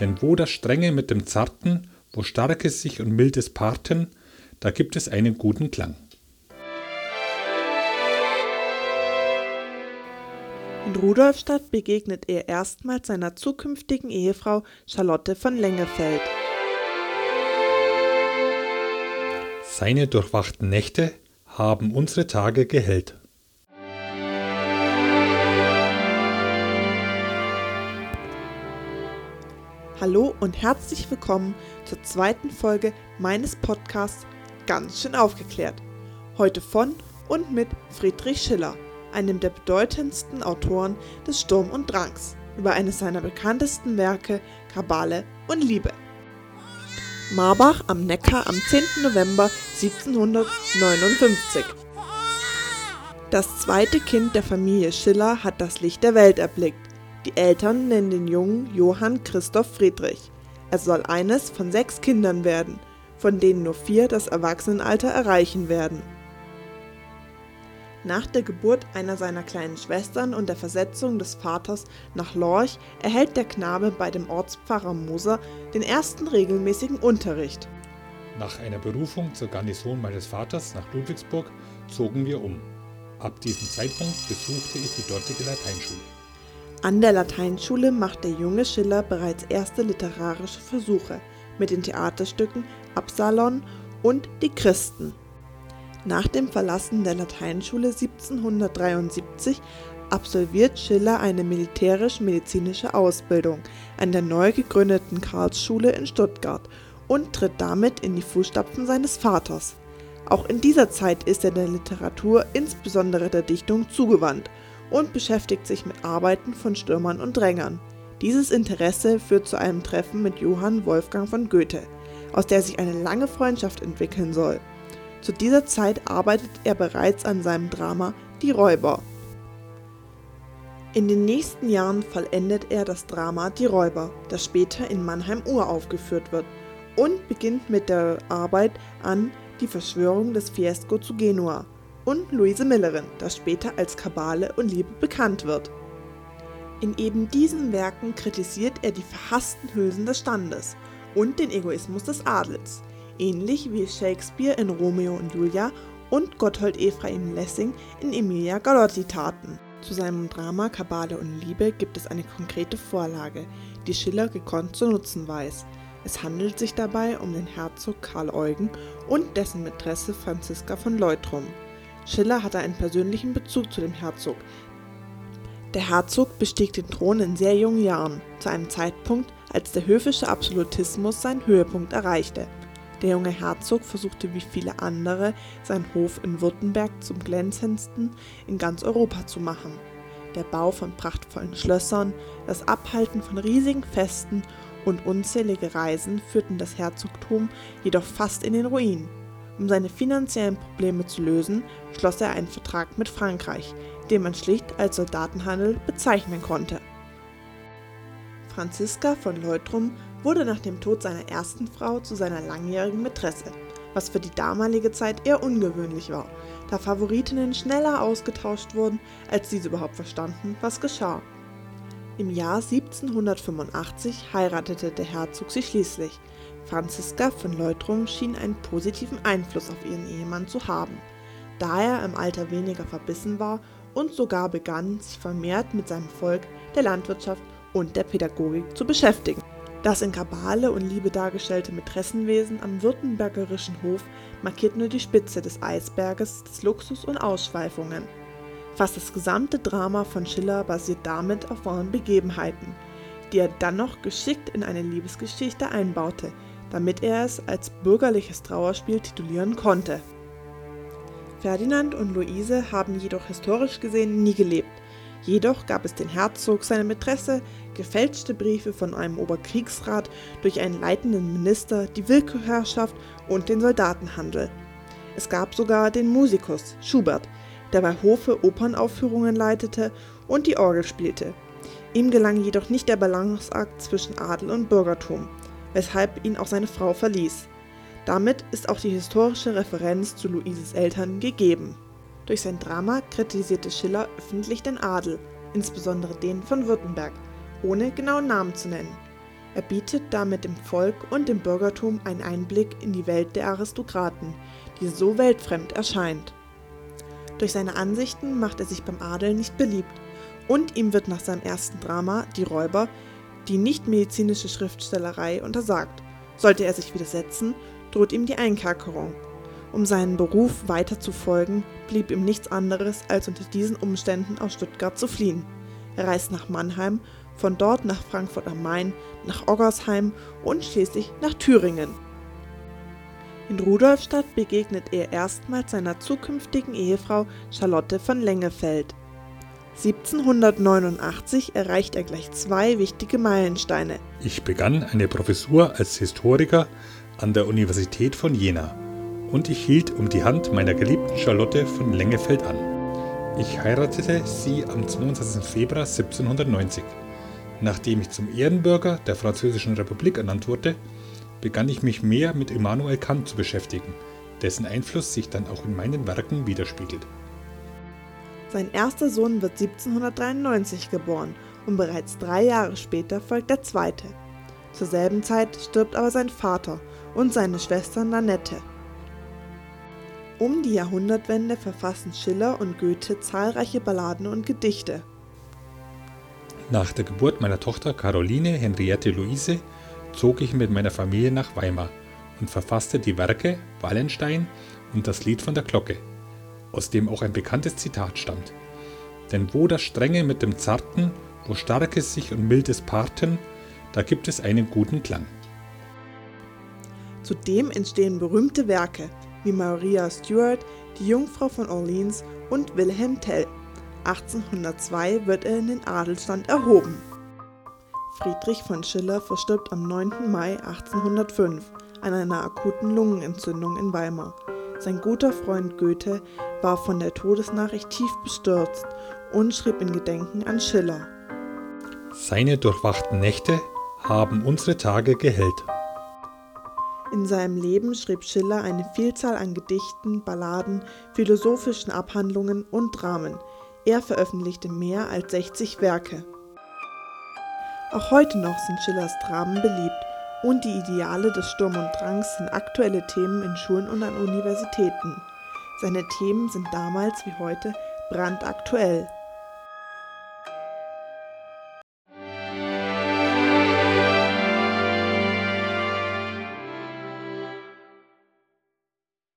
Denn wo das Strenge mit dem Zarten, wo Starkes sich und Mildes paarten, da gibt es einen guten Klang. In Rudolfstadt begegnet er erstmals seiner zukünftigen Ehefrau Charlotte von Lengefeld. Seine durchwachten Nächte haben unsere Tage gehellt. Hallo und herzlich willkommen zur zweiten Folge meines Podcasts Ganz schön aufgeklärt. Heute von und mit Friedrich Schiller, einem der bedeutendsten Autoren des Sturm und Drangs, über eines seiner bekanntesten Werke Kabale und Liebe. Marbach am Neckar am 10. November 1759. Das zweite Kind der Familie Schiller hat das Licht der Welt erblickt die Eltern nennen den Jungen Johann Christoph Friedrich. Er soll eines von sechs Kindern werden, von denen nur vier das Erwachsenenalter erreichen werden. Nach der Geburt einer seiner kleinen Schwestern und der Versetzung des Vaters nach Lorch erhält der Knabe bei dem Ortspfarrer Moser den ersten regelmäßigen Unterricht. Nach einer Berufung zur Garnison meines Vaters nach Ludwigsburg zogen wir um. Ab diesem Zeitpunkt besuchte ich die dortige Lateinschule. An der Lateinschule macht der junge Schiller bereits erste literarische Versuche mit den Theaterstücken Absalon und Die Christen. Nach dem Verlassen der Lateinschule 1773 absolviert Schiller eine militärisch-medizinische Ausbildung an der neu gegründeten Karlsschule in Stuttgart und tritt damit in die Fußstapfen seines Vaters. Auch in dieser Zeit ist er der Literatur, insbesondere der Dichtung, zugewandt und beschäftigt sich mit Arbeiten von Stürmern und Drängern. Dieses Interesse führt zu einem Treffen mit Johann Wolfgang von Goethe, aus der sich eine lange Freundschaft entwickeln soll. Zu dieser Zeit arbeitet er bereits an seinem Drama Die Räuber. In den nächsten Jahren vollendet er das Drama Die Räuber, das später in Mannheim uraufgeführt wird, und beginnt mit der Arbeit an Die Verschwörung des Fiesco zu Genua, und Louise Millerin, das später als Kabale und Liebe bekannt wird. In eben diesen Werken kritisiert er die verhassten Hülsen des Standes und den Egoismus des Adels, ähnlich wie Shakespeare in Romeo und Julia und Gotthold Ephraim Lessing in Emilia Galotti taten. Zu seinem Drama Kabale und Liebe gibt es eine konkrete Vorlage, die Schiller gekonnt zu nutzen weiß. Es handelt sich dabei um den Herzog Karl Eugen und dessen Mätresse Franziska von Leutrum. Schiller hatte einen persönlichen Bezug zu dem Herzog. Der Herzog bestieg den Thron in sehr jungen Jahren, zu einem Zeitpunkt, als der höfische Absolutismus seinen Höhepunkt erreichte. Der junge Herzog versuchte wie viele andere, seinen Hof in Württemberg zum glänzendsten in ganz Europa zu machen. Der Bau von prachtvollen Schlössern, das Abhalten von riesigen Festen und unzählige Reisen führten das Herzogtum jedoch fast in den Ruin. Um seine finanziellen Probleme zu lösen, schloss er einen Vertrag mit Frankreich, den man schlicht als Soldatenhandel bezeichnen konnte. Franziska von Leutrum wurde nach dem Tod seiner ersten Frau zu seiner langjährigen Mätresse, was für die damalige Zeit eher ungewöhnlich war, da Favoritinnen schneller ausgetauscht wurden, als diese überhaupt verstanden, was geschah. Im Jahr 1785 heiratete der Herzog sie schließlich, Franziska von Leutrum schien einen positiven Einfluss auf ihren Ehemann zu haben, da er im Alter weniger verbissen war und sogar begann, sich vermehrt mit seinem Volk, der Landwirtschaft und der Pädagogik zu beschäftigen. Das in Kabale und Liebe dargestellte Mätressenwesen am württembergerischen Hof markiert nur die Spitze des Eisberges des Luxus und Ausschweifungen. Fast das gesamte Drama von Schiller basiert damit auf wahren Begebenheiten, die er dann noch geschickt in eine Liebesgeschichte einbaute, damit er es als bürgerliches Trauerspiel titulieren konnte. Ferdinand und Luise haben jedoch historisch gesehen nie gelebt. Jedoch gab es den Herzog, seine Mätresse, gefälschte Briefe von einem Oberkriegsrat durch einen leitenden Minister, die Willkürherrschaft und den Soldatenhandel. Es gab sogar den Musikus, Schubert, der bei Hofe Opernaufführungen leitete und die Orgel spielte. Ihm gelang jedoch nicht der Balanceakt zwischen Adel und Bürgertum weshalb ihn auch seine Frau verließ. Damit ist auch die historische Referenz zu Luises Eltern gegeben. Durch sein Drama kritisierte Schiller öffentlich den Adel, insbesondere den von Württemberg, ohne genauen Namen zu nennen. Er bietet damit dem Volk und dem Bürgertum einen Einblick in die Welt der Aristokraten, die so weltfremd erscheint. Durch seine Ansichten macht er sich beim Adel nicht beliebt und ihm wird nach seinem ersten Drama Die Räuber die nichtmedizinische Schriftstellerei untersagt. Sollte er sich widersetzen, droht ihm die Einkerkerung. Um seinen Beruf weiter zu folgen, blieb ihm nichts anderes, als unter diesen Umständen aus Stuttgart zu fliehen. Er reist nach Mannheim, von dort nach Frankfurt am Main, nach Oggersheim und schließlich nach Thüringen. In Rudolfstadt begegnet er erstmals seiner zukünftigen Ehefrau Charlotte von Lengefeld. 1789 erreicht er gleich zwei wichtige Meilensteine. Ich begann eine Professur als Historiker an der Universität von Jena und ich hielt um die Hand meiner geliebten Charlotte von Lengefeld an. Ich heiratete sie am 22. Februar 1790. Nachdem ich zum Ehrenbürger der Französischen Republik ernannt wurde, begann ich mich mehr mit Immanuel Kant zu beschäftigen, dessen Einfluss sich dann auch in meinen Werken widerspiegelt. Sein erster Sohn wird 1793 geboren und bereits drei Jahre später folgt der zweite. Zur selben Zeit stirbt aber sein Vater und seine Schwester Nanette. Um die Jahrhundertwende verfassen Schiller und Goethe zahlreiche Balladen und Gedichte. Nach der Geburt meiner Tochter Caroline Henriette Luise zog ich mit meiner Familie nach Weimar und verfasste die Werke Wallenstein und das Lied von der Glocke, aus dem auch ein bekanntes Zitat stammt. Denn wo das Strenge mit dem Zarten, wo Starkes sich und Mildes parten, da gibt es einen guten Klang. Zudem entstehen berühmte Werke wie Maria Stuart, die Jungfrau von Orleans und Wilhelm Tell. 1802 wird er in den Adelsstand erhoben. Friedrich von Schiller verstirbt am 9. Mai 1805 an einer akuten Lungenentzündung in Weimar. Sein guter Freund Goethe war von der Todesnachricht tief bestürzt und schrieb in Gedenken an Schiller. Seine durchwachten Nächte haben unsere Tage gehellt. In seinem Leben schrieb Schiller eine Vielzahl an Gedichten, Balladen, philosophischen Abhandlungen und Dramen, er veröffentlichte mehr als 60 Werke. Auch heute noch sind Schillers Dramen beliebt und die Ideale des Sturm und Drangs sind aktuelle Themen in Schulen und an Universitäten. Seine Themen sind damals wie heute brandaktuell.